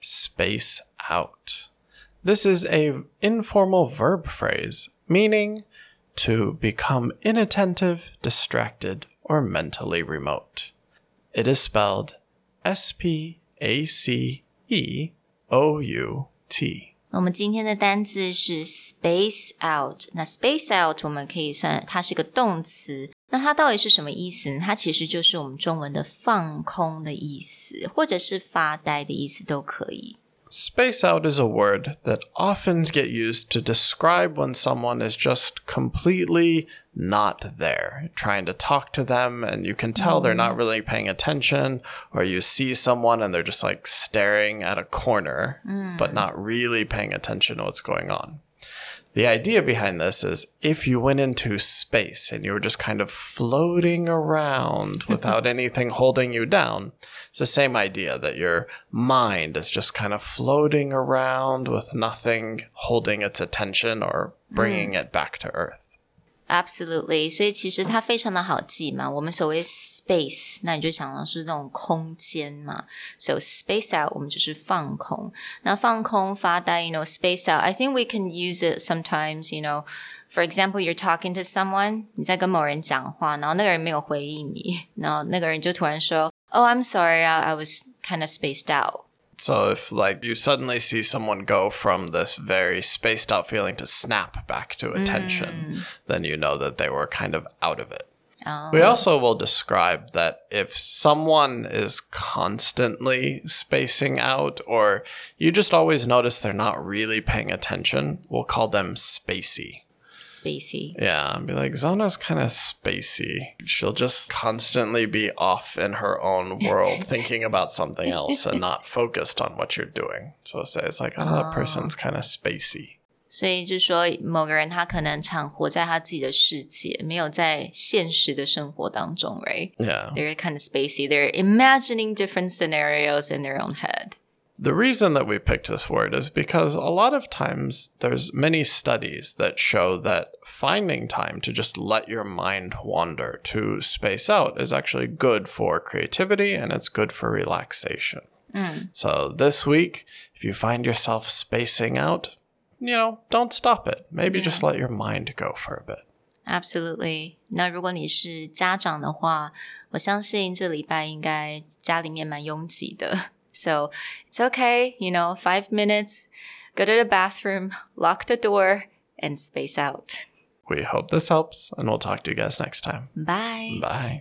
space out. This is a informal verb phrase meaning to become inattentive, distracted, or mentally remote. It is spelled S P A C E O U T. 我们今天的单字是 space out。那 space out 我们可以算它是个动词。 那它到底是什么意思呢？它其实就是我们中文的放空的意思，或者是发呆的意思都可以。Space out is a word that often get used to describe when someone is just completely not there, trying to talk to them, and you can tell they're not really paying attention, or you see someone and they're just like staring at a corner, but not really paying attention to what's going on. The idea behind this is if you went into space and you were just kind of floating around without anything holding you down, it's the same idea that your mind is just kind of floating around with nothing holding its attention or hmm. bringing it back to Earth. Absolutely，所以其实它非常的好记嘛。我们所谓 space，那你就想到是那种空间嘛。So space out，我们就是放空。那放空发呆，you know space out。I think we can use it sometimes. You know, for example, you're talking to someone，你在跟某人讲话，然后那个人没有回应你，然后那个人就突然说，Oh, I'm sorry, I was kind of spaced out. So if like you suddenly see someone go from this very spaced out feeling to snap back to mm. attention, then you know that they were kind of out of it. Oh. We also will describe that if someone is constantly spacing out or you just always notice they're not really paying attention, we'll call them spacey Spacey. Yeah, and be like, Zona's kind of spacey. She'll just constantly be off in her own world, thinking about something else and not focused on what you're doing. So say it's like, oh, that person's kind of spacey. 所以就是说，某个人他可能常活在他自己的世界，没有在现实的生活当中，right? Yeah. They're kind of spacey. They're imagining different scenarios in their own head. The reason that we picked this word is because a lot of times there's many studies that show that finding time to just let your mind wander, to space out, is actually good for creativity and it's good for relaxation. So this week, if you find yourself spacing out, you know, don't stop it. Maybe just let your mind go for a bit. Absolutely. 那如果你是家长的话，我相信这礼拜应该家里面蛮拥挤的。 So it's okay, you know, five minutes, go to the bathroom, lock the door, and space out. We hope this helps, and we'll talk to you guys next time. Bye. Bye.